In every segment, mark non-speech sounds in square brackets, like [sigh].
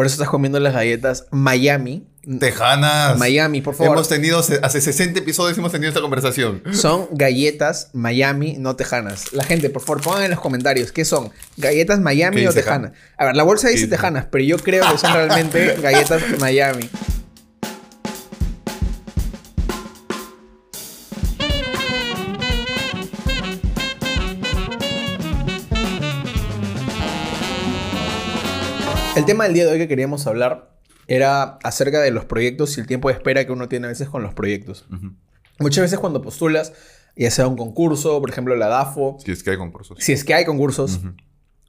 Por eso estás comiendo las galletas Miami. Tejanas. Miami, por favor. Hemos tenido, hace 60 episodios hemos tenido esta conversación. Son galletas Miami, no tejanas. La gente, por favor, pongan en los comentarios qué son. ¿Galletas Miami ¿Qué o tejanas? A ver, la bolsa dice? tejanas, pero yo creo que son realmente [laughs] galletas Miami. El tema del día de hoy que queríamos hablar era acerca de los proyectos y el tiempo de espera que uno tiene a veces con los proyectos. Muchas veces cuando postulas, ya sea un concurso, por ejemplo la DAFO, Si es que hay concursos. si es que hay concursos,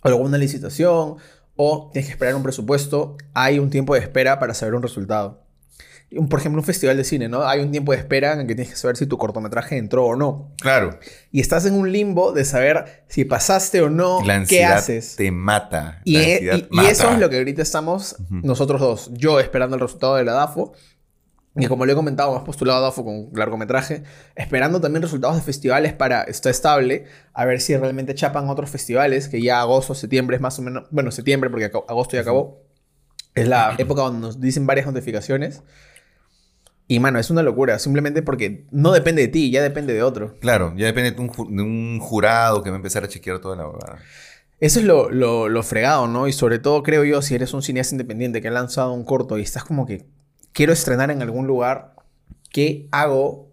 o alguna licitación, o tienes que esperar un presupuesto, hay un tiempo de espera para saber un resultado. Y un- Por ejemplo, un festival de cine, ¿no? Hay un tiempo de espera en el que tienes que saber si tu cortometraje entró o no. Claro. Y estás en un limbo de saber si pasaste o no, La qué haces. te mata. Y, La e- y- y mata. eso es lo que ahorita estamos Ujú. nosotros dos. Yo esperando el resultado de la DAFO. Y como le he comentado, has postulado a DAFO con largometraje. Esperando también resultados de festivales para Está Estable. A ver si realmente chapan otros festivales. Que ya agosto, septiembre es más o menos... Bueno, septiembre porque agosto ya acabó. Es la [clears throat] época donde nos dicen varias notificaciones. Y mano, es una locura. Simplemente porque no depende de ti, ya depende de otro. Claro, ya depende de un, ju- de un jurado que va a empezar a chequear toda la huevada. Eso es lo, lo, lo fregado, ¿no? Y sobre todo creo yo, si eres un cineasta independiente que ha lanzado un corto y estás como que quiero estrenar en algún lugar, ¿qué hago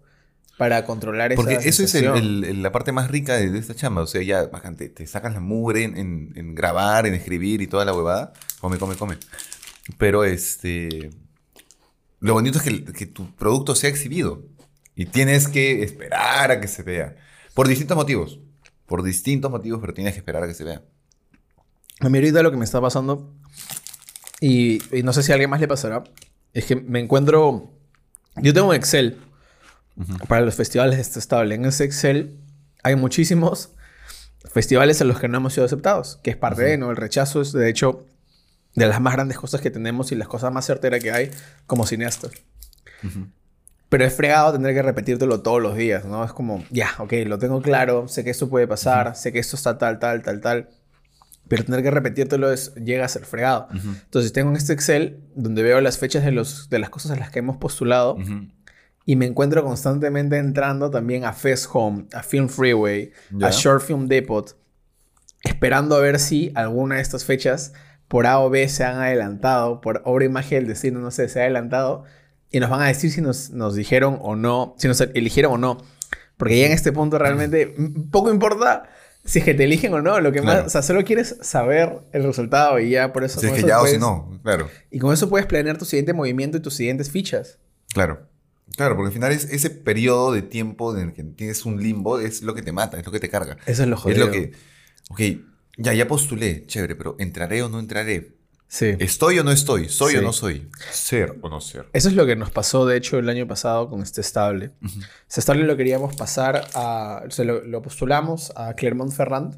para controlar esa Porque eso es el- el- la parte más rica de, de esta chamba. O sea, ya, bacán, te, te sacas la mugre en, en- en grabar, en escribir y toda la huevada. Come, come, come. Pero este. Lo bonito es que, tu producto sea exhibido. Y tienes que esperar a que se vea. Por distintos motivos. Por distintos motivos, pero tienes que esperar a que se vea. A mí ahorita lo que me está pasando, y, y no sé si a alguien más le pasará, es que me encuentro... Yo tengo un Excel para los festivales de este estable. En ese Excel hay muchísimos festivales en los que no hemos sido aceptados, que es parte de, ¿no? El rechazo es, de hecho, de las más grandes cosas que tenemos y las cosas más certeras que hay como cineastas. Pero es fregado tener que repetírtelo todos los días, ¿no? Es como, ya, ok, lo tengo claro, sé que esto puede pasar, sé que esto está tal, tal, tal, tal. Pero tener que repetírtelo es, llega a ser fregado. Entonces tengo en este Excel donde veo las fechas de, los, de las cosas a las que hemos postulado y me encuentro constantemente entrando también a Fest Home, a Film Freeway, a Short Film Depot, esperando a ver si alguna de estas fechas por A o B se han adelantado, por obra y magia del destino, no sé, se ha adelantado y nos van a decir si nos, nos dijeron o no, si nos eligieron o no. Porque ya en este punto realmente poco importa si es que te eligen o no, lo que Claro. más, o sea, solo quieres saber el resultado y ya por eso... Si es que eso ya o si no, claro. Y con eso puedes planear tu siguiente movimiento y tus siguientes fichas. Claro. Claro, porque al final es ese periodo de tiempo en el que tienes un limbo es lo que te mata, es lo que te carga. Eso es lo Es jodido. lo que, ok, ya, ya postulé, chévere, pero ¿entraré o no entraré? Sí. ¿Estoy o no estoy? ¿Soy o Sí. no soy? ¿Ser o no ser? Eso es lo que nos pasó, de hecho, el año pasado con este estable. Este estable lo queríamos pasar a... O sea, lo, lo postulamos a Clermont-Ferrand.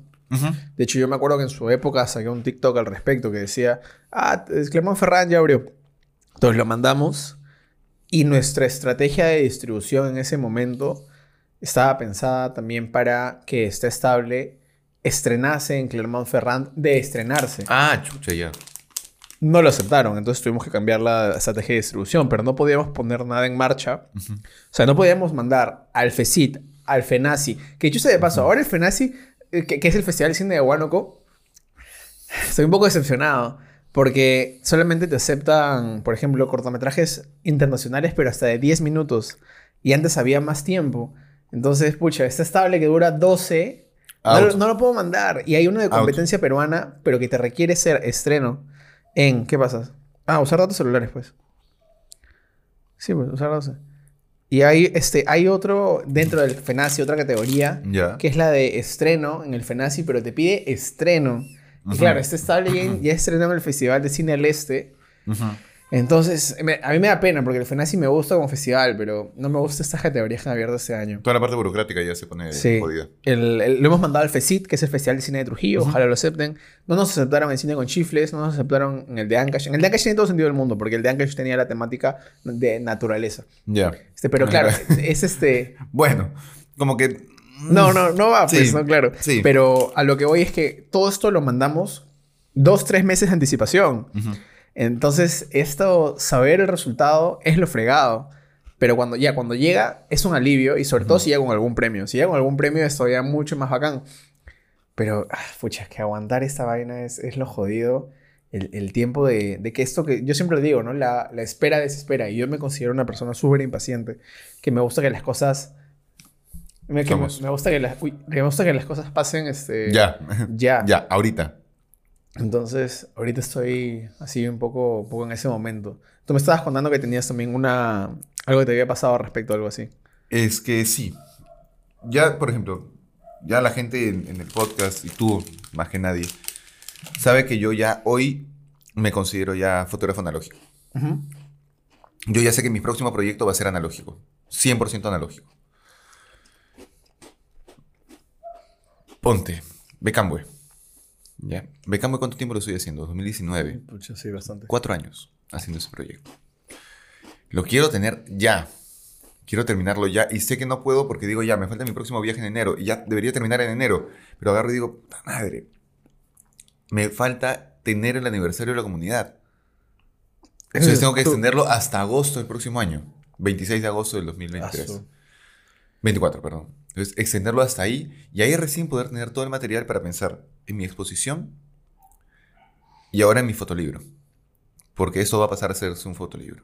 De hecho, yo me acuerdo que en su época saqué un TikTok al respecto que decía, ah, Clermont-Ferrand ya abrió. Entonces lo mandamos y nuestra estrategia de distribución en ese momento estaba pensada también para que este estable estrenase en Clermont-Ferrand de estrenarse. Ah, chucha, ya. No lo aceptaron, entonces tuvimos que cambiar la estrategia de distribución, pero no podíamos poner nada en marcha. O sea, no podíamos mandar al FECIT, al FENACI, que dicho sea de paso, ahora el FENACI, eh, que, que es el Festival de Cine de Huánuco, estoy un poco decepcionado, porque solamente te aceptan, por ejemplo, cortometrajes internacionales, pero hasta de 10 minutos, y antes había más tiempo. Entonces, pucha, este estable que dura 12, no, lo- no lo puedo mandar. Y hay uno de Out. competencia peruana, pero que te requiere ser estreno en... ¿Qué pasa? Ah, usar datos celulares, pues. Sí, pues, usar datos. Y hay, este, hay otro dentro del FENACI, otra categoría, Ya. que es la de estreno en el FENACI, pero te pide estreno. Y claro, este estable ya, ya estrenó en el Festival de Cine al Este. Ujú. Entonces, me- a mí me da pena porque el FENACI me gusta como festival, pero no me gusta estas categorías que han abierto este año. Toda la parte burocrática ya se pone Sí. jodida. El- el- lo hemos mandado al FECIT, que es el Festival de Cine de Trujillo. Ojalá lo acepten. No nos aceptaron en Cine con Chifles, no nos aceptaron en el de Ancash. En el de Ancash tiene todo sentido del mundo, porque el de Ancash tenía la temática de naturaleza. Ya. Este, pero claro, [laughs] es este... Bueno, como que. No, no, no va, pues, Sí, no, claro. sí. Pero a lo que voy es que todo esto lo mandamos dos, tres meses de anticipación. Ujú. Entonces, esto, saber el resultado es lo fregado. Pero cuando ya, cuando llega, es un alivio. Y sobre todo si llega con algún premio. Si llega con algún premio es todavía mucho más bacán. Pero, ah, pucha, es que aguantar esta vaina es, es lo jodido. El, el tiempo de, de, que esto que yo siempre digo, ¿no? La, la espera desespera. Y yo me considero una persona súper impaciente. Que me gusta que las cosas... Me, que me, me, gusta que las, uy, me gusta que las cosas pasen este, Ya. ya. [laughs] ya, ahorita. Entonces, ahorita estoy así un poco, un poco en ese momento. Tú me estabas contando que tenías también una... Algo que te había pasado respecto a algo así. Es que sí. Ya, por ejemplo, ya la gente en, en, el podcast y tú, más que nadie, sabe que yo ya hoy me considero ya fotógrafo analógico. Uh -huh. Yo ya sé que mi próximo proyecto va a ser analógico. 100% analógico. Ponte, Becambue. Ya. Becambue, ¿cuánto tiempo lo estoy haciendo? 2019. Pucha, sí, bastante. Cuatro años haciendo ese proyecto. Lo quiero tener ya. Quiero terminarlo ya. Y sé que no puedo porque digo, ya, me falta mi próximo viaje en enero. Y ya debería terminar en enero. Pero agarro y digo, puta madre. Me falta tener el aniversario de la comunidad. Entonces tengo que extenderlo hasta agosto del próximo año. 26 de agosto del 2023. Aso. 24, perdón. Entonces, extenderlo hasta ahí. Y ahí recién poder tener todo el material para pensar en mi exposición y ahora en mi fotolibro. Porque eso va a pasar a ser un fotolibro.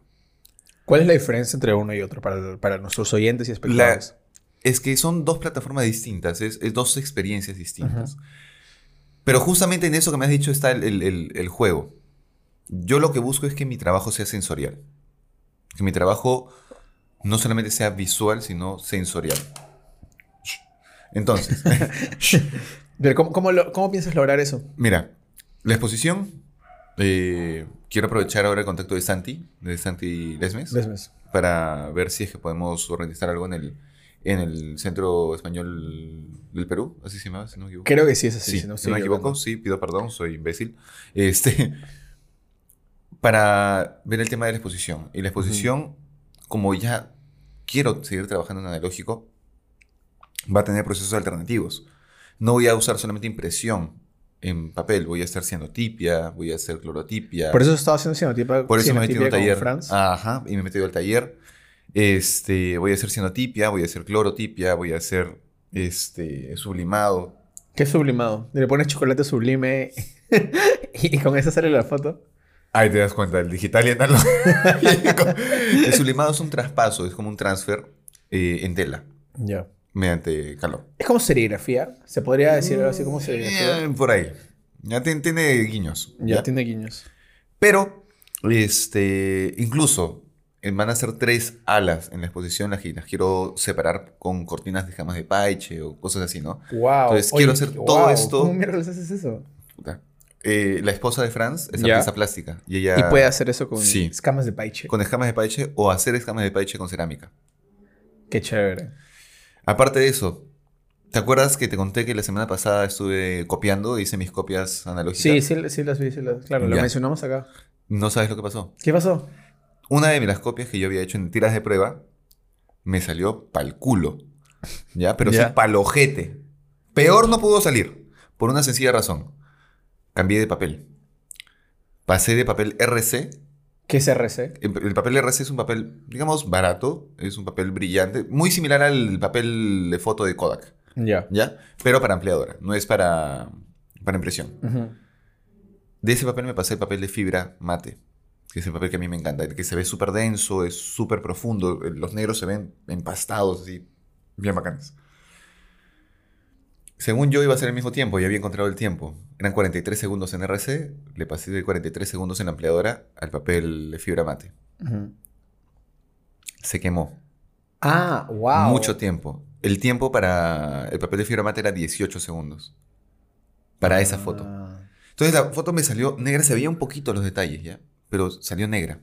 ¿Cuál es la diferencia entre uno y otro para, para nuestros oyentes y espectadores? La, es que son dos plataformas distintas, es, es dos experiencias distintas. Uh -huh. Pero justamente en eso que me has dicho está el, el, el, el, juego. Yo lo que busco es que mi trabajo sea sensorial. Que mi trabajo no solamente sea visual, sino sensorial. Entonces. [laughs] [laughs] Pero ¿cómo, cómo, lo, ¿cómo, piensas lograr eso? Mira, la exposición. Eh, quiero aprovechar ahora el contacto de Santi, de Santi Lesmes, Lesmes, para ver si es que podemos organizar algo en el, en el Centro Español del Perú, así se llama, si no me equivoco. Creo que sí es así, sí, si no, si no me equivoco, sí, pido perdón, soy imbécil. Este, [laughs] para ver el tema de la exposición. Y la exposición, uh -huh. como ya quiero seguir trabajando en analógico, va a tener procesos alternativos. No voy a usar solamente impresión en papel, voy a estar cianotipia, voy a hacer clorotipia. Por eso estaba haciendo cianotipia. Por eso me he metido al taller. Ajá, y me he metido al taller. Este, voy a hacer cianotipia, voy a hacer clorotipia, voy a hacer este, sublimado. ¿Qué es sublimado? Le pones chocolate sublime [laughs] y con eso sale la foto. Ahí te das cuenta, el digital y el [laughs] el sublimado es un traspaso, es como un transfer eh, en tela. Ya. Yeah. Mediante calor. ¿Es como serigrafía? ¿Se podría decir algo así como serigrafía? Eh, por ahí. Ya tiene, tiene guiños. Ya, ya, tiene guiños. Pero, este, incluso eh, van a ser tres alas en la exposición. Las, las quiero separar con cortinas de jamas de paiche o cosas así, ¿no? Wow. Entonces quiero hacer wow. todo esto. ¿Cómo mierda haces eso? Puta. Eh, la esposa de Franz es artista plástica. Y, ella, y puede hacer eso con sí, escamas de paiche. Con escamas de paiche o hacer escamas de paiche con cerámica. Qué chévere. Aparte de eso, ¿te acuerdas que te conté que la semana pasada estuve copiando? Hice mis copias analógicas. Sí, sí, sí las vi, sí las, claro, lo mencionamos acá. ¿No sabes lo que pasó? ¿Qué pasó? Una de las copias que yo había hecho en tiras de prueba me salió pa'l culo. ¿Ya? Pero ¿Ya? sí pa'l ojete. Peor no pudo salir. Por una sencilla razón. Cambié de papel. Pasé de papel RC ¿Qué es RC? El papel RC es un papel, digamos, barato. Es un papel brillante. Muy similar al papel de foto de Kodak. Ya. Yeah. ¿Ya? Pero para ampliadora. No es para, para impresión. Uh -huh. De ese papel me pasé el papel de fibra mate. Que es el papel que a mí me encanta. Que se ve súper denso, es súper profundo. Los negros se ven empastados, así. Bien bacanes. Según yo iba a ser el mismo tiempo, ya había encontrado el tiempo. Eran 43 segundos en RC, le pasé de 43 segundos en la ampliadora al papel de fibra mate. Uh -huh. Se quemó. Ah, wow. Mucho tiempo. El tiempo para el papel de fibra mate era 18 segundos. Para ah. esa foto. Entonces la foto me salió negra, se veía un poquito los detalles ya, pero salió negra.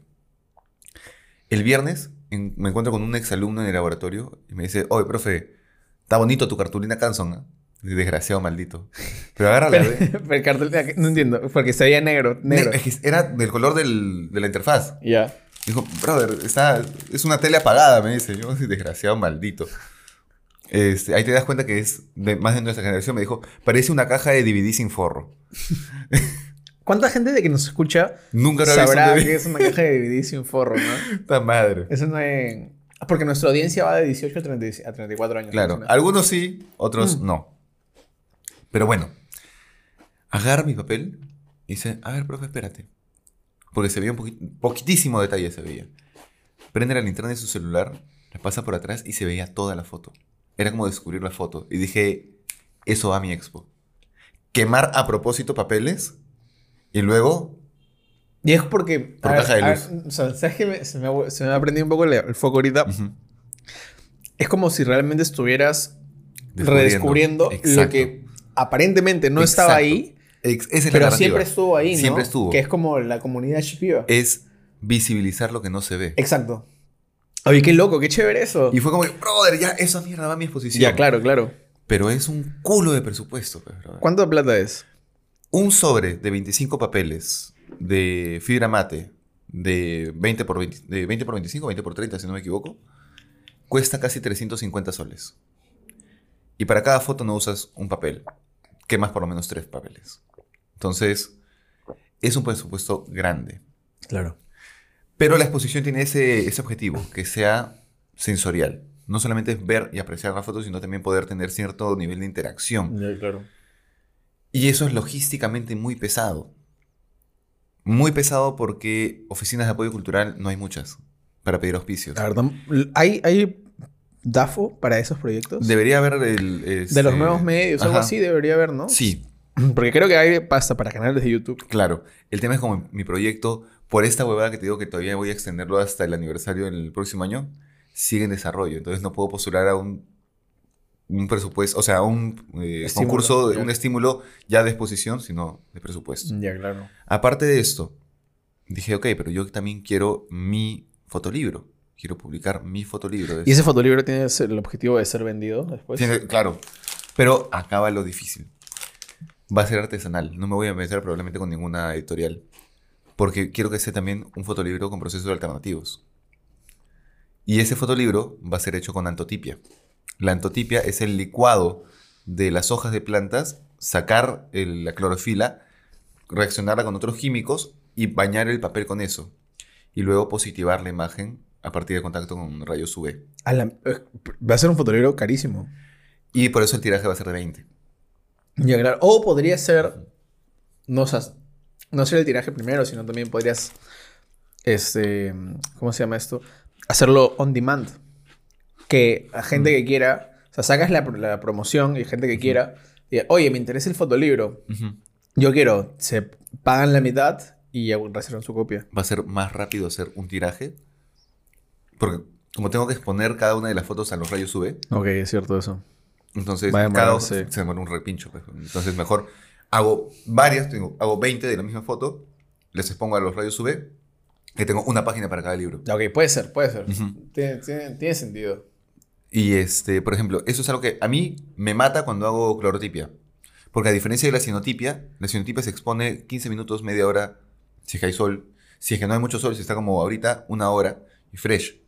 El viernes en, me encuentro con un exalumno en el laboratorio y me dice, oye, profe, está bonito tu cartulina Canson, ¿no? Desgraciado maldito. Pero agárrala, pero, [laughs] pero el cartel, no entiendo, porque se veía negro. negro. Ne es que era del color del, de la interfaz. Ya. Yeah. Dijo, brother, está, es una tele apagada, me dice. Yo, desgraciado maldito. Este, ahí te das cuenta que es de, más de nuestra generación. Me dijo, parece una caja de DVD sin forro. [laughs] ¿Cuánta gente de que nos escucha Nunca sabrá que es una caja de DVD sin forro, no? [laughs] Esta madre. Eso no es... Porque nuestra audiencia va de 18 a, 30 a 34 años. Claro, algunos sí, otros Mm. no. Pero bueno, agarra mi papel y dice, a ver, profe, espérate. Porque se veía un poquit- poquitísimo detalle, se veía. Prende la linterna de su celular, la pasa por atrás y se veía toda la foto. Era como descubrir la foto. Y dije, eso va a mi expo. Quemar a propósito papeles y luego... Y es porque... Por a ver, caja de a ver, luz. o sea, ¿sabes qué? Me- se, me ha, se me ha prendido un poco el, el foco ahorita. ujú, Es como si realmente estuvieras descubriendo. redescubriendo lo que aparentemente no estaba ahí, Ex- esa es la pero siempre estuvo ahí, ¿no? Siempre estuvo. Que es como la comunidad shipiba. Es visibilizar lo que no se ve. Exacto. Oye, qué loco, qué chévere eso. Y fue como, que, brother, ya esa mierda va a mi exposición. ya, claro, claro. Pero es un culo de presupuesto, pues, brother. ¿Cuánto plata es? Un sobre de 25 papeles de fibra mate de 20 por, 20 de 20 por 25, 20 por 30, si no me equivoco, cuesta casi 350 soles. Y para cada foto no usas un papel. Quemas por lo menos tres papeles. Entonces, es un presupuesto grande. Claro. Pero la exposición tiene ese, ese objetivo, que sea sensorial. No solamente es ver y apreciar la foto, sino también poder tener cierto nivel de interacción. Claro. Y eso es logísticamente muy pesado. Muy pesado porque oficinas de apoyo cultural no hay muchas para pedir auspicios. La verdad, ¿hay, hay DAFO para esos proyectos? Debería haber el... de este- los nuevos medios, algo así debería haber, ¿no? Sí, [clears throat] Porque creo que hay pasta para canales de YouTube. claro. El tema es como mi proyecto, por esta huevada que te digo que todavía voy a extenderlo hasta el aniversario del próximo año, sigue en desarrollo. Entonces no puedo postular a un, un presupuesto, o sea, a un eh, Estímulo, concurso, ya. un estímulo ya de exposición, sino de presupuesto. Ya, claro. Aparte de esto, dije, ok, pero yo también quiero mi fotolibro. Quiero publicar mi fotolibro. ¿Y ese fotolibro tiene el objetivo de ser vendido después? Tiene- claro. Pero acaba lo difícil. Va a ser artesanal. No me voy a meter probablemente con ninguna editorial. Porque quiero que sea también un fotolibro con procesos alternativos. Y ese fotolibro va a ser hecho con antotipia. La antotipia es el licuado de las hojas de plantas, sacar el- la clorofila, reaccionarla con otros químicos y bañar el papel con eso. Y luego positivar la imagen a partir de contacto con rayos UV. A la- eh, va a ser un fotolibro carísimo. Y por eso el tiraje va a ser de 20. Ya, claro. O podría ser. No, o sea, no ser el tiraje primero, sino también podrías. Este. ¿Cómo se llama esto? Hacerlo on demand. Que a gente que quiera. O sea, sacas la, la promoción y gente que quiera. Oye, me interesa el fotolibro. Yo quiero. Se pagan la mitad y ya reservan su copia. va a ser más rápido hacer un tiraje. Porque como tengo que exponer cada una de las fotos a los rayos UV, Ok, es cierto eso. entonces cada hoja se demora un repincho. pues. Entonces mejor hago varias, tengo, hago 20 de la misma foto, les expongo a los rayos UV, que tengo una página para cada libro. Ok, puede ser, puede ser. Tiene, tiene- tiene sentido. Y este, por ejemplo, eso es algo que a mí me mata cuando hago clorotipia. Porque a diferencia de la cinotipia, la cinotipia se expone 15 minutos, media hora, si es que hay sol. Si es que no hay mucho sol, si está como ahorita, una hora y fresh.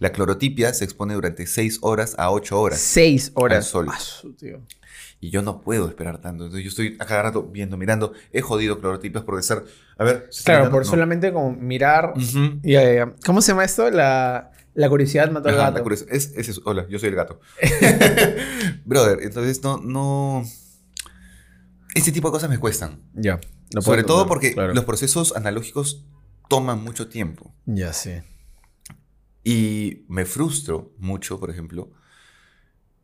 La clorotipia se expone durante 6 horas a 8 horas. Seis horas. Al sol. Su, tío. Y yo no puedo esperar tanto. Entonces yo estoy a cada rato viendo, mirando. He jodido clorotipias por estar... A ver... ¿se está Claro, mirando? por No. solamente como mirar. Ya, ya. ¿Cómo se llama esto? La, la curiosidad mató al gato. la curiosidad. Es, es eso. Hola, yo soy el gato. [laughs] [laughs] Brother, entonces no, no... Este tipo de cosas me cuestan. Ya. Sobre todo porque claro. los procesos analógicos toman mucho tiempo. Ya, sí. Y me frustro mucho, por ejemplo,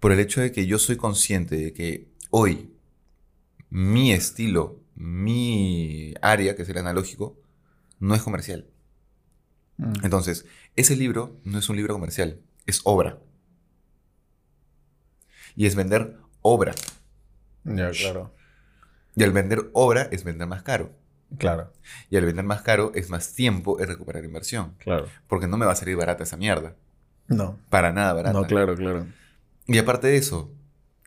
por el hecho de que yo soy consciente de que hoy mi estilo, mi área, que es el analógico, no es comercial. Mm. Entonces, ese libro no es un libro comercial, es obra. Y es vender obra. Ya, claro. Y al vender obra es vender más caro. Claro, Y al vender más caro es más tiempo en recuperar inversión. claro. Porque no me va a salir barata esa mierda. No. Para nada barata. No, claro, claro. Y aparte de eso,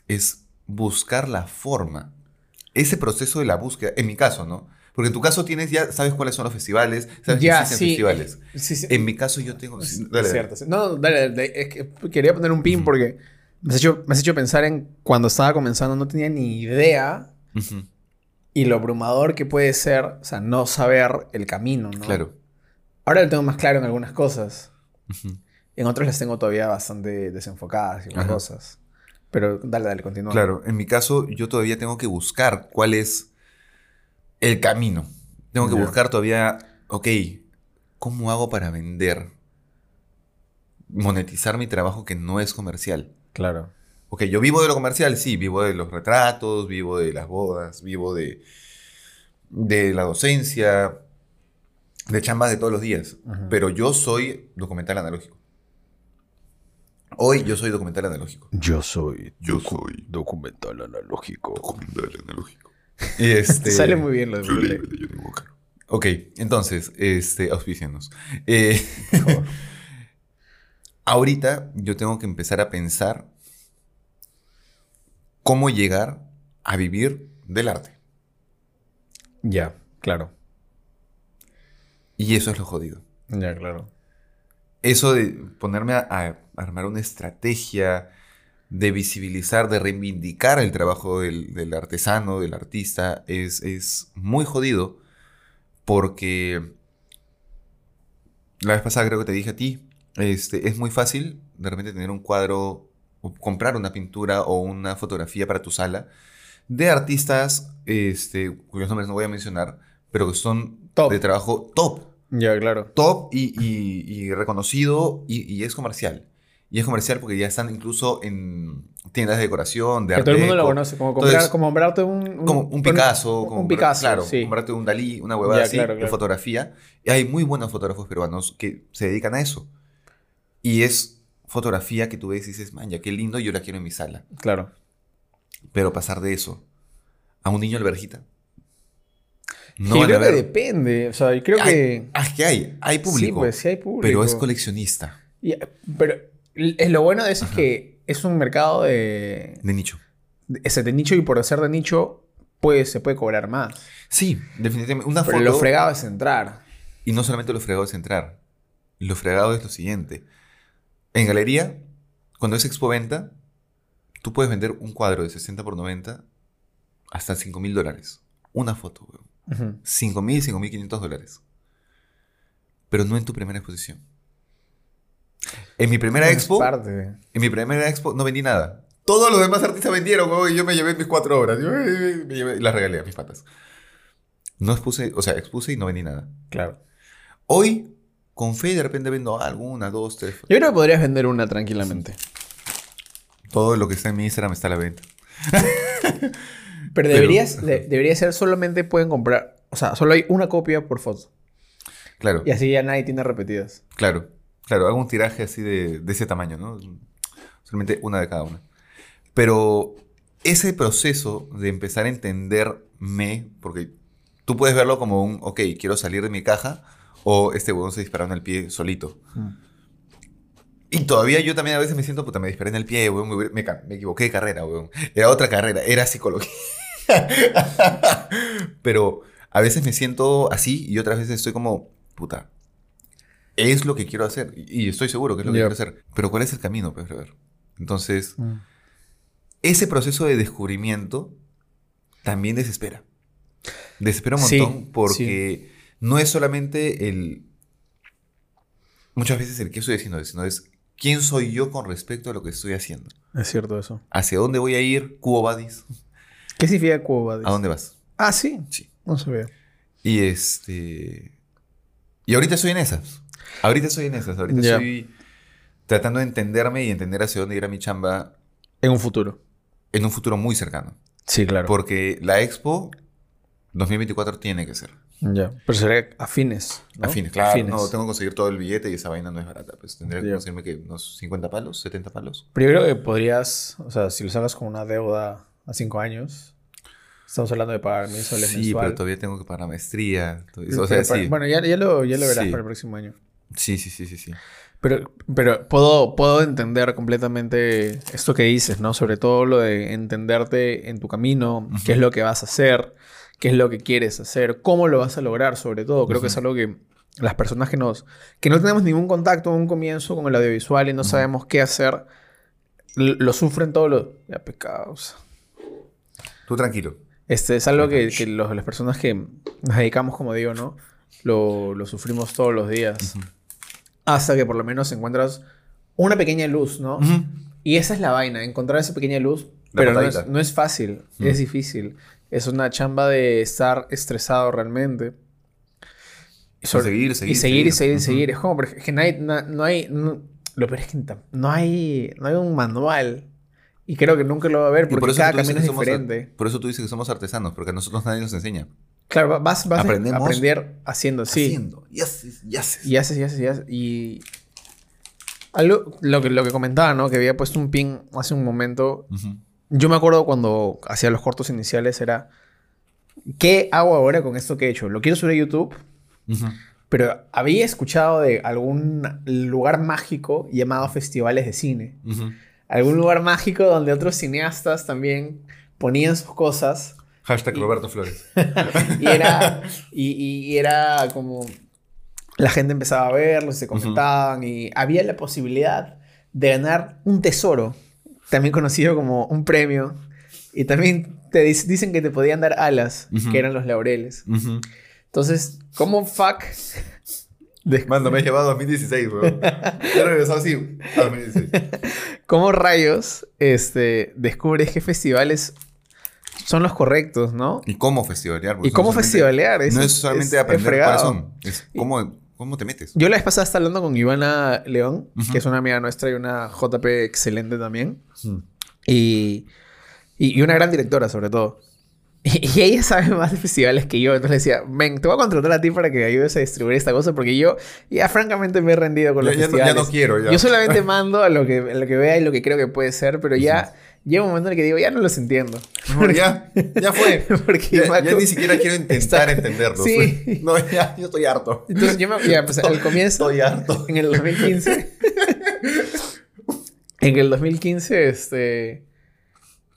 es buscar la forma. Ese proceso de la búsqueda, en mi caso, ¿no? Porque en tu caso tienes, ya sabes cuáles son los festivales, sabes Ya, que existen sí. festivales. Sí, sí. En mi caso yo tengo... Dale, cierto. No, dale, dale, Es que quería poner un pin porque me has, hecho, me has hecho pensar en cuando estaba comenzando, no tenía ni idea Ujú. Y lo abrumador que puede ser, o sea, no saber el camino, ¿no? Claro. Ahora lo tengo más claro en algunas cosas. En otras las tengo todavía bastante desenfocadas y cosas. Pero dale, dale, continúa. Claro, en mi caso yo todavía tengo que buscar cuál es el camino. Tengo que buscar todavía, ok, ¿cómo hago para vender? Monetizar mi trabajo que no es comercial. Claro. Ok, yo vivo de lo comercial, sí, vivo de los retratos, vivo de las bodas, vivo de, de la docencia, de chambas de todos los días. Pero yo soy documental analógico. Hoy yo soy documental analógico. Yo soy. Yo soy documental analógico. documental analógico. Y este... Te [laughs] sale muy bien lo de Yo tengo cara. Ok, entonces, este, auspicianos. Eh, [laughs] ahorita yo tengo que empezar a pensar cómo llegar a vivir del arte. Ya, claro. Y eso es lo jodido. Ya, claro. Eso de ponerme a, a armar una estrategia, de visibilizar, de reivindicar el trabajo del, del artesano, del artista, es, es muy jodido porque la vez pasada creo que te dije a ti, este, es muy fácil de repente tener un cuadro, o comprar una pintura o una fotografía para tu sala de artistas este, cuyos nombres no voy a mencionar, pero que son Top. de trabajo top Ya, claro. top y, y- y reconocido y, y es comercial. Y es comercial porque ya están incluso en tiendas de decoración, de Que arte todo el mundo lo conoce. Como, comprar, Entonces, como comprarte un... como un Picasso. Un, como un Picasso, Claro, sí. comprarte un Dalí, una huevada así claro, de fotografía. Y hay muy buenos fotógrafos peruanos que se dedican a eso. Y es fotografía que tú ves y dices, man, ya qué lindo, yo la quiero en mi sala. Claro. Pero pasar de eso a un niño alberjita. No yo creo que depende. O sea, yo creo Hay- que... ah, es que hay, hay público. Sí, pues sí hay público. pero es coleccionista Y- pero es lo bueno de eso es que es un mercado de... de nicho. Ese de nicho y por ser de nicho pues, se puede cobrar más. Sí, definitivamente. Una Pero foto. lo fregado es entrar. Y no solamente lo fregado es entrar. Lo fregado es lo siguiente. En galería, cuando es expoventa, tú puedes vender un cuadro de 60 por 90 hasta 5 mil dólares. Una foto, weón. Ujú. 5 mil, 5 mil 500 dólares. Pero no en tu primera exposición. En mi primera expo, parte. en mi primera expo no vendí nada. Todos los demás artistas vendieron, weón, y yo me llevé mis cuatro obras. Yo me llevé- las regalé a mis patas. No expuse, o sea, expuse y no vendí nada. Claro. Hoy, con fe, de repente vendo alguna, dos, tres. Yo creo que podrías vender una tranquilamente. Todo lo que está en mi Instagram está a la venta. [laughs] Pero deberías, de- debería ser solamente pueden comprar. O sea, solo hay una copia por foto. Claro, Y así ya nadie tiene repetidas. claro, claro. Hago un tiraje así de, de ese tamaño, ¿no? Solamente una de cada una. Pero ese proceso de empezar a entenderme, porque tú puedes verlo como un, ok, quiero salir de mi caja, o este huevón se disparó en el pie solito. Y todavía yo también a veces me siento, puta, me disparé en el pie, weón, me, me me equivoqué de carrera, weón. Era otra carrera, era psicología. [laughs] Pero a veces me siento así y otras veces estoy como, puta, es lo que quiero hacer. Y estoy seguro que es lo que quiero hacer. Pero ¿cuál es el camino, pues? Entonces, ese proceso de descubrimiento también desespera. Desespera un Sí, montón porque no es solamente el... Muchas veces el qué estoy haciendo, sino es quién soy yo con respecto a lo que estoy haciendo. Es cierto eso. ¿Hacia dónde voy a ir? Cubo Badis. ¿Qué significa Cuba? ¿A dónde vas? Ah, sí. Sí. No sabía. Y este... Y ahorita estoy en esas. Ahorita estoy en esas. Ahorita estoy tratando de entenderme y entender hacia dónde irá mi chamba En un futuro. en un futuro muy cercano. Sí, claro. Porque la expo 2024 tiene que ser. Ya. Pero sería afines. ¿no? Afines, claro. Afines. No, tengo que conseguir todo el billete y esa vaina no es barata. Pues tendría que conseguirme que unos 50 palos, 70 palos. Pero yo creo que podrías, o sea, si lo sacas con una deuda a cinco años, estamos hablando de pagar mil soles Sí, mensual. pero todavía tengo que pagar la maestría. O sea, para- sí. Bueno, ya, ya lo, ya lo verás Sí. para el próximo año. Sí, sí, sí, sí, sí. Pero, pero puedo, puedo entender completamente esto que dices, ¿no? Sobre todo lo de entenderte en tu camino, qué es lo que vas a hacer, qué es lo que quieres hacer, cómo lo vas a lograr, sobre todo. Creo que es algo que las personas que nos... que no tenemos ningún contacto en un comienzo con el audiovisual y no sabemos qué hacer, lo sufren todos los... Ya, pecados. Tú tranquilo. Este es algo que, que los- las personas que nos dedicamos, como digo, ¿no? Lo, lo sufrimos todos los días. Hasta que por lo menos encuentras una pequeña luz, ¿no? Y esa es la vaina, encontrar esa pequeña luz. La pero no es, no es fácil, es difícil. Es una chamba de estar estresado realmente. Y seguir, seguir, Y seguir, y seguir. seguir, y Ujú. seguir. Es como, es que no hay, no, no hay, no- lo peor es que no hay, no hay un manual. Y creo que nunca lo va a haber porque por cada camino es que somos diferente. por eso tú dices que somos artesanos, porque a nosotros nadie nos enseña. Claro, va- vas, vas a aprender haciendo, sí. Haciendo. Y haces, y haces. Y haces, y haces, y haces. Y. Algo, lo que, lo que comentaba, ¿no? Que había puesto un pin hace un momento. Ujú. Yo me acuerdo cuando hacía los cortos iniciales era. ¿Qué hago ahora con esto que he hecho? Lo quiero subir a YouTube, pero había escuchado de algún lugar mágico llamado festivales de cine. Algún lugar mágico donde otros cineastas también ponían sus cosas. Hashtag Roberto Flores. [laughs] y era, y, y- y era como la gente empezaba a verlos, se comentaban y había la posibilidad de ganar un tesoro, también conocido como un premio. Y también te dic- dicen que te podían dar alas, que eran los laureles. Entonces, ¿cómo fuck? [laughs] Mano, me he llevado a 2016, weón. [laughs] He regresado así a [laughs] 2016. ¿Cómo rayos este, descubres qué festivales son los correctos, no? ¿Y cómo festivalear? ¿Y cómo no festivalear? Es- no es solamente es- aprender cuáles son. Es cómo, cómo te metes. Yo la vez pasada estaba hablando con Ivana León, Ujú. que es una amiga nuestra y una JP excelente también. Mm. Y, y, y una gran directora, sobre todo. Y, [laughs] y ella sabe más de festivales que yo. Entonces le decía, ven, te voy a contratar a ti para que ayudes a distribuir esta cosa, porque yo ya francamente me he rendido con Ya- los ya no- festivales. ya no quiero, ya. Yo solamente [laughs] mando a lo que, a lo que vea y lo que creo que puede ser, pero ya llega un momento en el que digo, ya no los entiendo. Ya, ya fue. [laughs] Porque ya, Marco ya ni siquiera quiero intentar está- entenderlo. Sí. No, ya, yo estoy harto. Entonces yo me... Ya, pues al comienzo... Estoy harto. En el 2015. [laughs] en el 2015, este.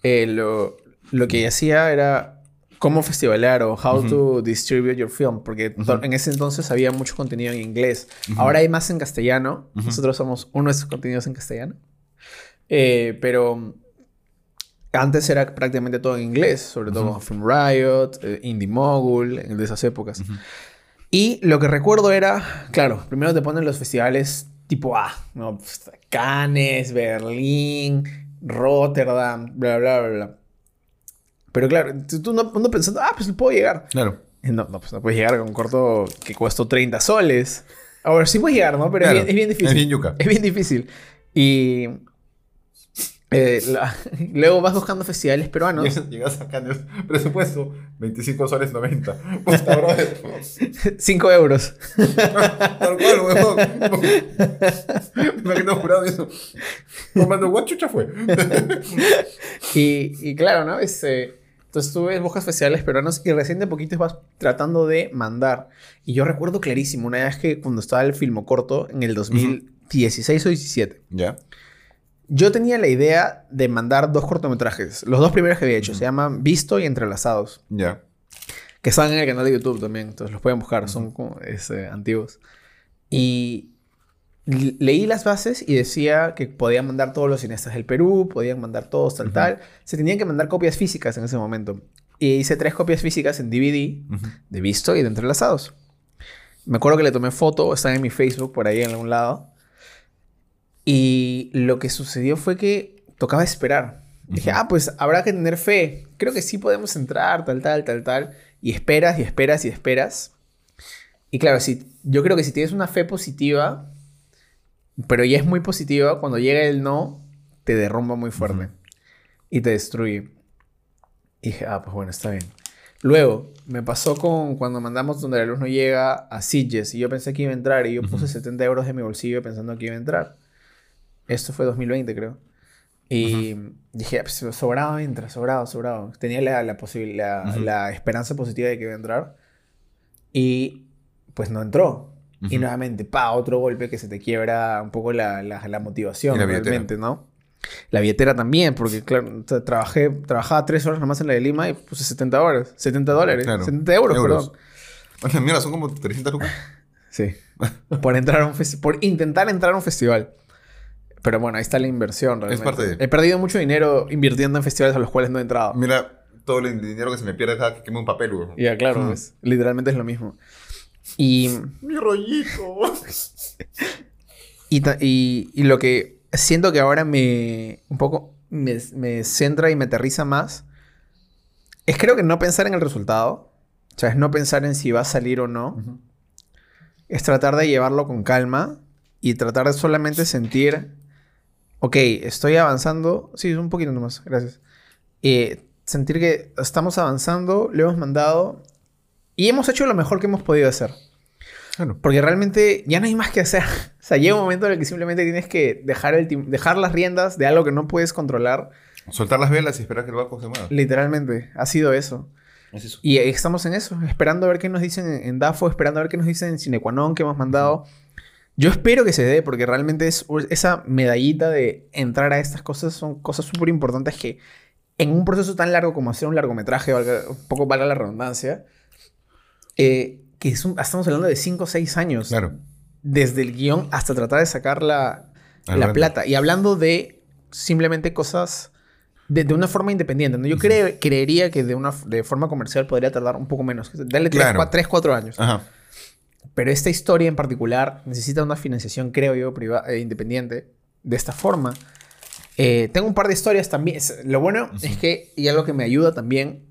eh, lo, lo que hacía era cómo festivalear o how to distribute your film. Porque to- en ese entonces había mucho contenido en inglés. Ahora hay más en castellano. Nosotros somos uno de esos contenidos en castellano. Eh, pero antes era prácticamente todo en inglés, sobre todo con Film Riot, eh, Indie Mogul, de esas épocas. Y lo que recuerdo era, claro, primero te ponen los festivales tipo A, ¿no? Cannes, Berlín, Rotterdam, bla, bla, bla, bla. Pero claro, tú no, uno pensando, ah, pues puedo llegar. Claro. Y No, no, pues no puedes llegar con un corto que costó 30 soles. Ahora sí puedes llegar, ¿no? Pero Claro. es, bien, es bien difícil. Es bien yuca. Es bien difícil. Y eh, la- [laughs] luego vas buscando festivales peruanos. Llegas- acá en el presupuesto 25 soles 90. Puta, brother. [laughs] 5 euros. [laughs] Tal cual, huevón. Me imagino jurado eso. Comando, ¿what chucha fue? Y, y claro, ¿no? Este, entonces tú ves, buscas festivales peruanos y recién de poquito vas tratando de mandar. Y yo recuerdo clarísimo una vez que cuando estaba el filmo corto en el 2016 o 17, Ya. Yo tenía la idea de mandar dos cortometrajes. Los dos primeros que había hecho se llaman Visto y Entrelazados. Ya. Que están en el canal de YouTube también, entonces los pueden buscar, son como este, antiguos. Y leí las bases y decía que podían mandar todos los cineastas del Perú, podían mandar todos, tal, tal. Se tenían que mandar copias físicas en ese momento. Y hice tres copias físicas en DVD, Ujú. de visto y de entrelazados. Me acuerdo que le tomé foto, están en mi Facebook por ahí en algún lado. Y lo que sucedió fue que tocaba esperar. Dije, ah, pues habrá que tener fe. Creo que sí podemos entrar, tal, tal, tal, tal. Y esperas y esperas y esperas. Y claro, si, yo creo que si tienes una fe positiva, pero ya es muy positiva, cuando llega el no, te derrumba muy fuerte. Y te destruye. Y dije, ah, pues bueno, está bien. Luego, me pasó con cuando mandamos donde la luz no llega a Sitges y yo pensé que iba a entrar y yo puse 70 euros de mi bolsillo pensando que iba a entrar. Esto fue 2020, creo. Y dije, "Ah, pues, sobrado entra, sobrado, sobrado. Tenía la, la, la, la esperanza positiva de que iba a entrar. Y pues no entró. Y nuevamente, pa, otro golpe que se te quiebra un poco la, la, motivación Y la billetera. realmente, ¿no? La billetera también, porque claro, tra- trabajé, trabajaba tres horas nomás en la de Lima y puse 70 horas, 70 dólares, Claro. 70 euros, Euros. perdón. Oye, mira, son como 300 lucas. Sí. por entrar a un por intentar entrar a un festival. Pero bueno, ahí está la inversión realmente. parte de- He perdido mucho dinero invirtiendo en festivales a los cuales no he entrado. Mira, todo el dinero que se me pierde cada que queme un papel. Ya, claro, pues, literalmente es lo mismo. Y, Mi rollito. [laughs] y, y- y lo que siento que ahora me un poco me, me centra y me aterriza más es creo que no pensar en el resultado. O sea, es no pensar en si va a salir o no. Es tratar de llevarlo con calma y tratar de solamente sentir, ok, estoy avanzando. Sí, un poquito nomás, gracias. Eh, sentir que estamos avanzando, lo hemos mandado y hemos hecho lo mejor que hemos podido hacer. Claro. Porque realmente ya no hay más que hacer. [laughs] O sea, llega un momento en el que simplemente tienes que dejar, el dejar las riendas de algo que no puedes controlar. Soltar las velas y esperar que el barco se mueva. Literalmente, ha sido eso. Es eso. Y estamos en eso, esperando a ver qué nos dicen en en DAFO, esperando a ver qué nos dicen en Cinequanon que hemos mandado. Yo espero que se dé, porque realmente es esa medallita de entrar a estas cosas son cosas súper importantes que en un proceso tan largo como hacer un largometraje, valga- un poco valga la redundancia, eh, que es un- estamos hablando de 5 o 6 años. Claro. Desde el guion hasta tratar de sacar la, la plata. Y hablando de simplemente cosas de, de una forma independiente. ¿no? Yo cre- creería que de una de forma comercial podría tardar un poco menos. Dale 3, Claro. 4 años. Ajá. Pero esta historia en particular necesita una financiación, creo yo, priva- eh, independiente. De esta forma. Eh, tengo un par de historias también. Lo bueno es que, y algo que me ayuda también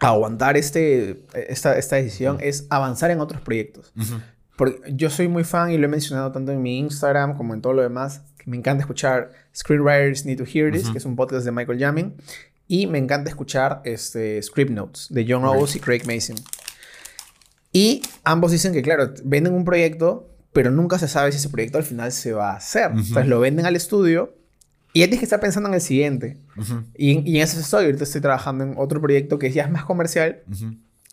a aguantar este, esta, esta decisión, es avanzar en otros proyectos. Porque yo soy muy fan y lo he mencionado tanto en mi Instagram como en todo lo demás. Que me encanta escuchar Screenwriters Need to Hear This, que es un podcast de Michael Yamin. Y me encanta escuchar este, Script Notes de John Owens y Craig Mason. Y ambos dicen que, claro, venden un proyecto, pero nunca se sabe si ese proyecto al final se va a hacer. Ujú. Entonces lo venden al estudio y ya tienes que estar pensando en el siguiente. Y, y en eso estoy. Ahorita estoy trabajando en otro proyecto que ya es más comercial,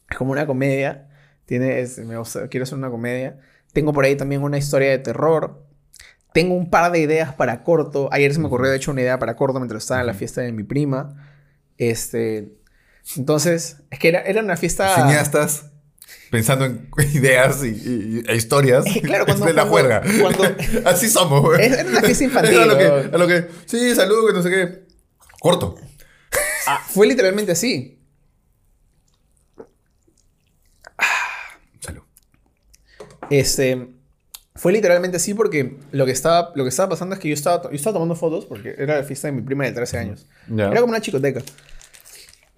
es como una comedia. Tiene, es- me gusta- quiero hacer una comedia. Tengo por ahí también una historia de terror. Tengo un par de ideas para corto. Ayer se me ocurrió, de hecho, una idea para corto mientras estaba en la fiesta de mi prima. Este. Entonces, es que era, era una fiesta. Cineastas pensando en [laughs] ideas y, y- e historias. [laughs] Claro, cuando- [laughs] de la juerga. cuando- Así somos, güey. Es- era una fiesta infantil, Era lo que, weón. a lo que, sí, salud, que no sé qué. Corto. Ah, fue literalmente así. [sighs] Salud. Este. Fue literalmente así porque lo que estaba, lo que estaba pasando es que yo estaba, yo estaba tomando fotos porque era la fiesta de mi prima de 13 años. Era como una chicoteca.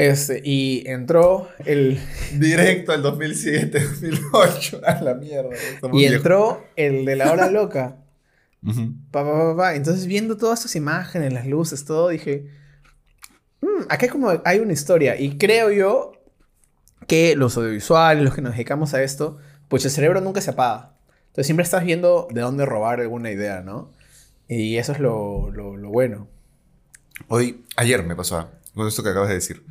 Este, y entró el. [laughs] Directo al 2007, 2008. A la mierda. Y viejos. entró el de la hora loca. [laughs] Ujú. Pa, pa, pa, pa. Entonces, viendo todas estas imágenes, las luces, todo, dije. "Mm, acá hay como hay una historia. Y creo yo que los audiovisuales, los que nos dedicamos a esto, pues el cerebro nunca se apaga. Entonces siempre estás viendo de dónde robar alguna idea, ¿no? Y eso es lo, lo- lo bueno. Hoy, ayer me pasó con esto que acabas de decir.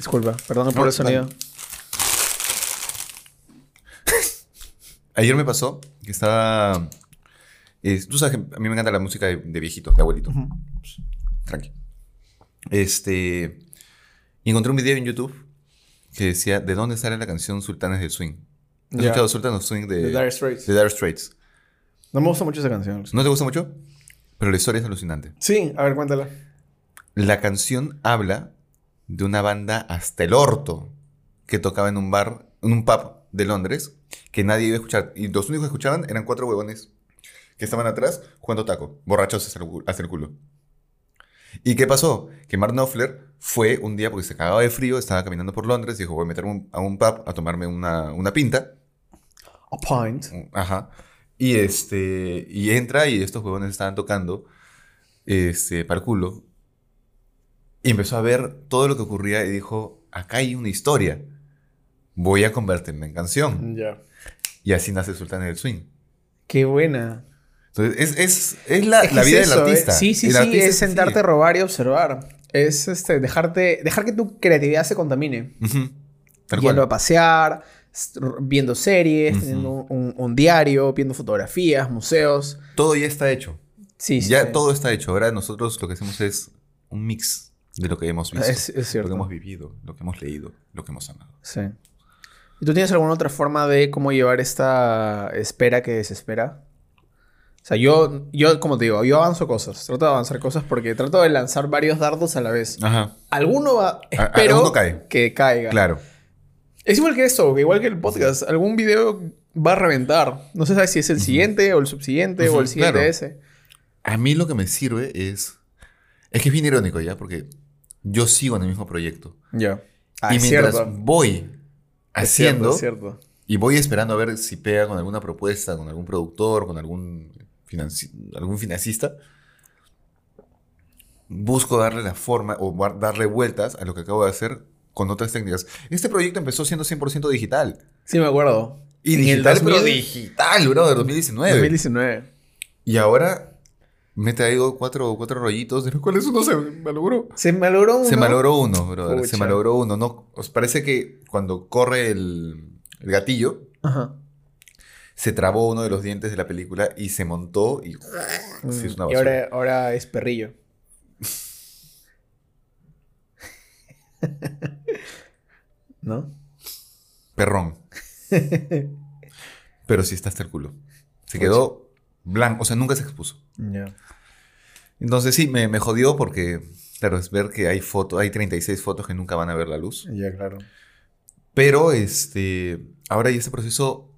Disculpa, perdón por el sonido. [laughs] Ayer me pasó que estaba. eh, tú sabes que a mí me encanta la música de, de viejito, de abuelito. Ujú. Ups, Tranqui. Este. Y encontré un video en YouTube que decía de dónde sale la canción Sultanes del Swing. ¿Has Ya. escuchado Sultanes del Swing de, The Dire Straits. de Dire Straits? No me gusta mucho esa canción. ¿No te gusta mucho? Pero la historia es alucinante. Sí, a ver, cuéntala. La canción habla de una banda hasta el orto que tocaba en un bar, en un pub de Londres, que nadie iba a escuchar. Y los únicos que escuchaban eran cuatro huevones que estaban atrás jugando taco, borrachos hasta el, culo. ¿Y qué pasó? Que Mark Knopfler fue un día porque se cagaba de frío, estaba caminando por Londres, dijo, voy a meterme un- a un pub a tomarme una, una pinta. A Point. Ajá. Y este. Y entra y estos huevones estaban tocando. Este. Para el culo. Y empezó a ver todo lo que ocurría y dijo: Acá hay una historia. Voy a convertirme en canción. Ya. Y así nace Sultán del Swing. Qué buena. Entonces, es, es, es la, Es que la es vida eso, del ¿eh? artista. Sí, sí, El sí. Es sentarte a robar y observar. Es este, dejarte, dejar que tu creatividad se contamine. Ujú. Tal Yendo cual. a pasear, viendo series, Ujú. teniendo un, un diario, viendo fotografías, museos. Todo ya está hecho. Sí, sí. ya sí. todo está hecho. Ahora nosotros lo que hacemos es un mix de lo que hemos visto. Es, es Lo cierto. que hemos vivido, lo que hemos leído, lo que hemos amado. Sí. ¿Y tú tienes alguna otra forma de cómo llevar esta espera que desespera? O sea, yo, yo, como te digo, yo avanzo cosas. Trato de avanzar cosas porque trato de lanzar varios dardos a la vez. Ajá. Alguno va... A- Espero alguno cae. que caiga. Claro. Es igual que esto, igual que el podcast. Algún video va a reventar. No sé si es el siguiente o el subsiguiente o el siguiente claro. ese. A mí lo que me sirve es. Es que es bien irónico ya, porque yo sigo en el mismo proyecto. Ya. Ah, y mientras cierto. voy Es cierto, haciendo es cierto. y voy esperando a ver si pega con alguna propuesta, con algún productor, con algún, financi- algún financista, busco darle la forma o darle vueltas a lo que acabo de hacer con otras técnicas. Este proyecto empezó siendo 100% digital. Sí, me acuerdo. Y En el digital, pero 2000, digital, bro, de 2019. 2019. Y ahora me he traído cuatro, cuatro rollitos, de los cuales uno se malogró. Se malogró uno. Se malogró uno, brother. Se Pucha. malogró uno. No, os parece que cuando corre el, el gatillo, Ajá. se trabó uno de los dientes de la película y se montó y... Sí, es una Mm, y ahora, ahora es perrillo. [laughs] ¿No? Perrón. [laughs] Pero sí está hasta el culo. Se quedó blanco, o sea, nunca se expuso. Ya. Entonces sí, me, me jodió porque, claro, es ver que hay fotos, hay 36 fotos que nunca van a ver la luz. Ya, claro. Pero este, ahora ya ese proceso,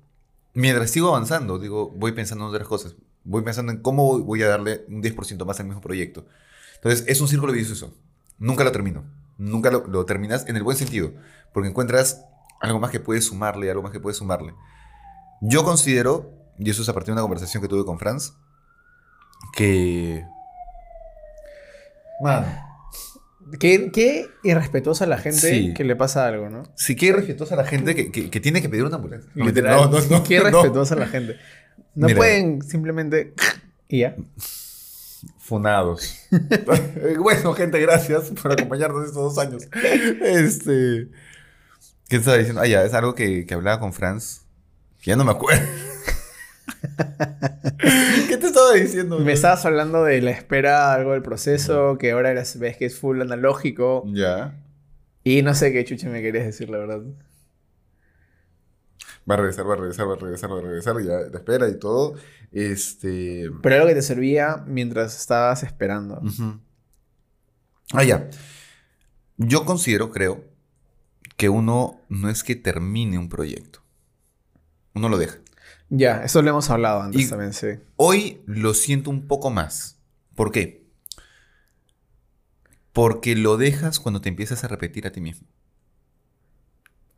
mientras sigo avanzando, digo, voy pensando en otras cosas. Voy pensando en cómo voy- voy a darle un 10% más al mismo proyecto. Entonces, es un círculo vicioso. Nunca lo termino. Nunca lo, lo terminas en el buen sentido. Porque encuentras algo más que puedes sumarle, algo más que puedes sumarle. Yo considero, y eso es a partir de una conversación que tuve con Franz, que... Man, Qué, qué irrespetuosa la gente Sí. que le pasa algo, ¿no? sí que respetuosa la gente que, que- que tiene que pedir una ambulancia. No, Literal. no, no, no, Qué no. respetuosa la gente. No Mira. pueden simplemente... Y ya. Funados. [laughs] Bueno, gente, gracias por acompañarnos estos dos años. Este. ¿Qué estaba diciendo? Ah, ya, es algo que, que hablaba con Franz. Ya no me acuerdo. [laughs] ¿Qué te estaba diciendo? Me estabas hablando de la espera, algo del proceso, que ahora ves que es full analógico. Ya. Y no sé qué chuche me querías decir, la verdad. Va a regresar, va a regresar, va a regresar, va a regresar. Ya la espera y todo. Este. Pero algo que te servía mientras estabas esperando. Ah, ya. Yo considero, creo, que uno no es que termine un proyecto. Uno lo deja. Ya, eso lo hemos hablado antes Y- también, sí. Hoy lo siento un poco más. ¿Por qué? Porque lo dejas cuando te empiezas a repetir a ti mismo.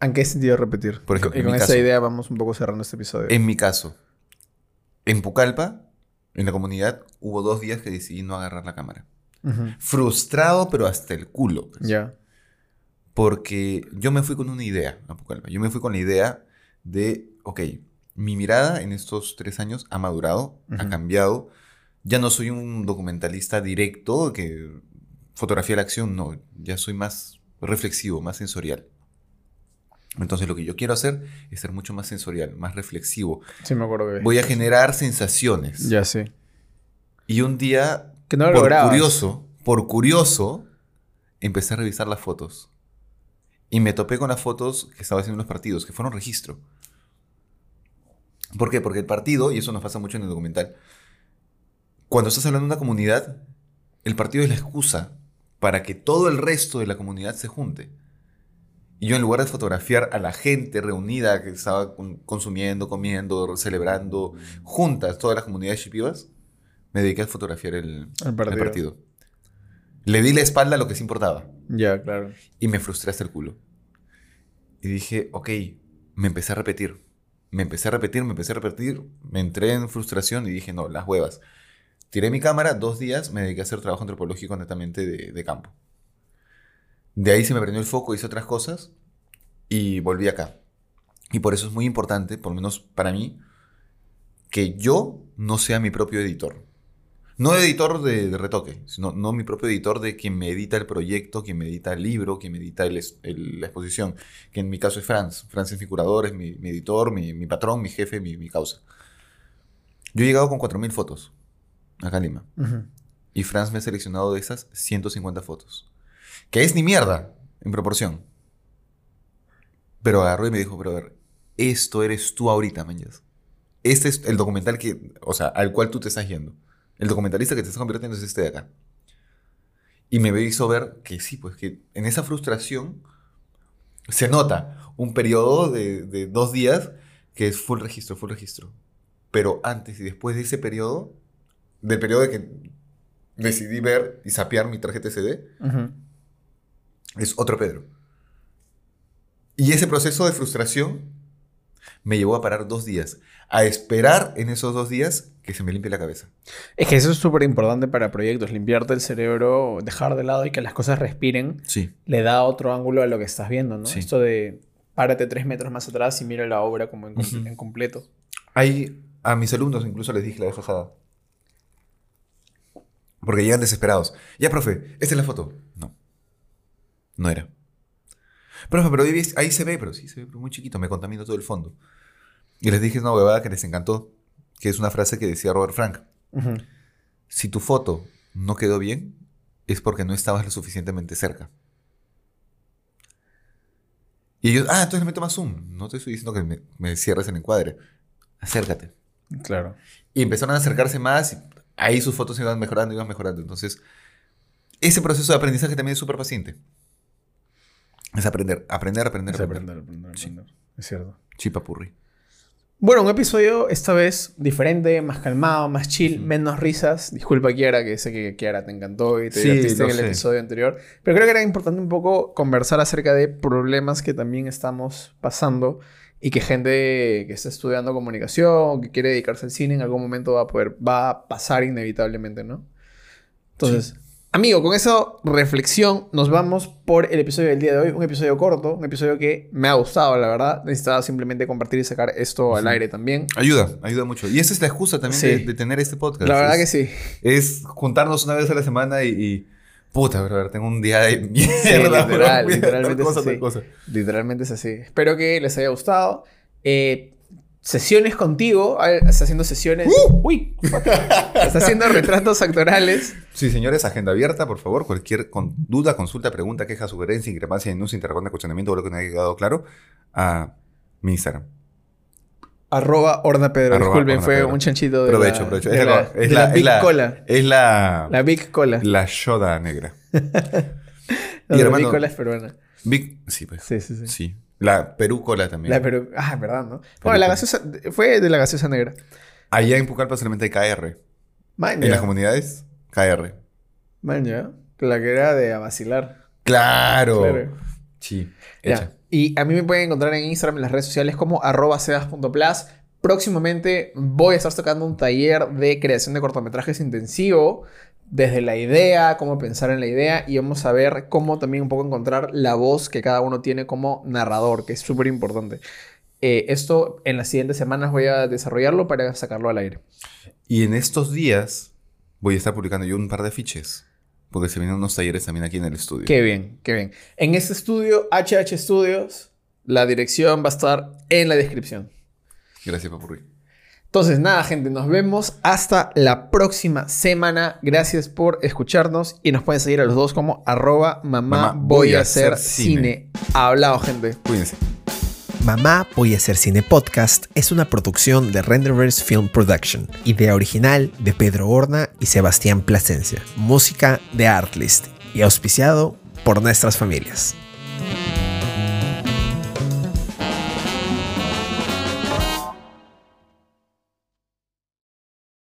¿En qué sentido repetir? Por ejemplo, y con esa caso. idea vamos un poco cerrando este episodio. En mi caso, en Pucallpa, en la comunidad, hubo dos días que decidí no agarrar la cámara. Frustrado, pero hasta el culo. pues. Ya. Porque yo me fui con una idea a Pucallpa. Yo me fui con la idea de, ok, mi mirada en estos tres años ha madurado, ha cambiado. Ya no soy un documentalista directo que fotografía la acción, no. Ya soy más reflexivo, más sensorial. Entonces lo que yo quiero hacer es ser mucho más sensorial, más reflexivo. Sí, me acuerdo que... Voy a generar sensaciones. Ya, sí. Y un día, Que no lo por lograbas. curioso, por curioso, empecé a revisar las fotos. Y me topé con las fotos que estaba haciendo en los partidos, que fueron registro. ¿Por qué? Porque el partido, y eso nos pasa mucho en el documental, cuando estás hablando de una comunidad, el partido es la excusa para que todo el resto de la comunidad se junte. Y yo en lugar de fotografiar a la gente reunida que estaba con- consumiendo, comiendo, celebrando, juntas, todas las comunidades shipivas, me dediqué a fotografiar el, El el partido. partido. Le di la espalda a lo que sí importaba. Ya, claro. Y me frustré hasta el culo. Y dije, ok, me empecé a repetir. Me empecé a repetir, me empecé a repetir. Me entré en frustración y dije, no, las huevas. Tiré mi cámara, dos días me dediqué a hacer trabajo antropológico netamente de, campo. De ahí se me prendió el foco, hice otras cosas y volví acá. Y por eso es muy importante, por lo menos para mí, que yo no sea mi propio editor. No editor de, de retoque, sino no mi propio editor de quien me edita el proyecto, quien me edita el libro, quien me edita el es- el- la exposición. Que en mi caso es Franz. Franz es mi curador, es mi, mi editor, mi, mi patrón, mi jefe, mi, mi causa. Yo he llegado con 4.000 fotos acá en Lima. Y Franz me ha seleccionado de esas 150 fotos. Que es ni mierda en proporción. Pero agarró y me dijo, brother, esto eres tú ahorita, manjas. este es el documental que, o sea, al cual tú te estás yendo. El documentalista que te está convirtiendo es este de acá. Y me hizo ver que sí, pues que en esa frustración se nota un periodo de, de dos días que es full registro, full registro. Pero antes y después de ese periodo, del periodo de que decidí ver y sapear mi tarjeta SD, Ujú. es otro Pedro. Y ese proceso de frustración me llevó a parar dos días, a esperar en esos dos días que se me limpie la cabeza. Es que eso es súper importante para proyectos, limpiarte el cerebro, dejar de lado y que las cosas respiren, Sí. le da otro ángulo a lo que estás viendo, ¿no? Sí. Esto de párate tres metros más atrás y mira la obra como en completo. Hay, a mis alumnos incluso les dije la vez pasada. Porque llegan desesperados. Ya, profe, esta es la foto. No. No era. Profe, pero ahí, ahí se ve, pero sí se ve pero muy chiquito, me contamina todo el fondo. Y les dije una huevada que les encantó, que es una frase que decía Robert Frank. Ujú. Si tu foto no quedó bien, es porque no estabas lo suficientemente cerca. Y ellos, ah, entonces le meto más zoom. No te estoy diciendo que me, me cierres el encuadre. Acércate. Claro. Y empezaron a acercarse más y ahí sus fotos iban mejorando, iban mejorando. Entonces, ese proceso de aprendizaje también es súper paciente. Es aprender, aprender, aprender, Es aprender. aprender, aprender, Sí. Es cierto. Chipapurri. Bueno, un episodio esta vez diferente, más calmado, más chill, menos risas. Disculpa, Kiara, que sé que Kiara te encantó y te Sí, divertiste en el sé. episodio anterior. Pero creo que era importante un poco conversar acerca de problemas que también estamos pasando y que gente que está estudiando comunicación que quiere dedicarse al cine en algún momento va a poder, va a pasar inevitablemente, ¿no? Entonces, amigo, con esa reflexión nos vamos por el episodio del día de hoy. Un episodio corto, un episodio que me ha gustado, la verdad. Necesitaba simplemente compartir y sacar esto al aire también. Ayuda, ayuda mucho. Y esa es la excusa también Sí. de, de tener este podcast. La verdad es, que sí. Es juntarnos una vez a la semana y... y puta, brother, tengo un día de mierda. literal, [laughs] literalmente cosa, es así. Literalmente es así. Espero que les haya gustado. Eh, sesiones contigo. A ver, Está haciendo sesiones. Uy, fuck. está haciendo retratos actorales. Sí, señores, agenda abierta, por favor. Cualquier con- duda, consulta, pregunta, queja, sugerencia, increpancia, denuncia, interrogante, cuestionamiento o lo que no haya quedado claro, a mi Instagram. Arroba Horna Pedro. Arroba Disculpen, fue Pedro. un chanchito de Provecho, la, provecho. de Es la, la, es de la- la es Big la- Cola. Es la, La Big Cola. la Yoda negra. No, [laughs] y la hermano- Big Cola es peruana. Big, sí, pues. Sí, sí, sí. Sí. La Perú Cola también. La Perú. Ah, verdad, ¿no? Bueno, la gaseosa. Fue de la gaseosa negra. Allá en Pucallpa solamente hay KR. Man, En las comunidades, KR. Man, ya. La que era de a vacilar. ¡Claro! Claro. Sí, Ya. Y a mí me pueden encontrar en Instagram, en las redes sociales como arroba sebas.plus. Próximamente voy a estar tocando un taller de creación de cortometrajes intensivo. Desde la idea, cómo pensar en la idea. Y vamos a ver cómo también un poco encontrar la voz que cada uno tiene como narrador, que es súper importante. Eh, esto en las siguientes semanas voy a desarrollarlo para sacarlo al aire. Y en estos días voy a estar publicando yo un par de fiches. Porque se vienen unos talleres también aquí en el estudio. Qué bien, qué bien. En este estudio, HH Studios, la dirección va a estar en la descripción. Gracias, Papurri. Entonces, nada, gente, nos vemos hasta la próxima semana. Gracias por escucharnos y nos pueden seguir a los dos como arroba mamá, Mamá, voy a hacer cine. Hablado, gente. Cuídense. Mamá Voy a hacer cine podcast es una producción de Renderverse Film Production, idea original de Pedro Horna y Sebastián Plasencia, música de Artlist y auspiciado por nuestras familias.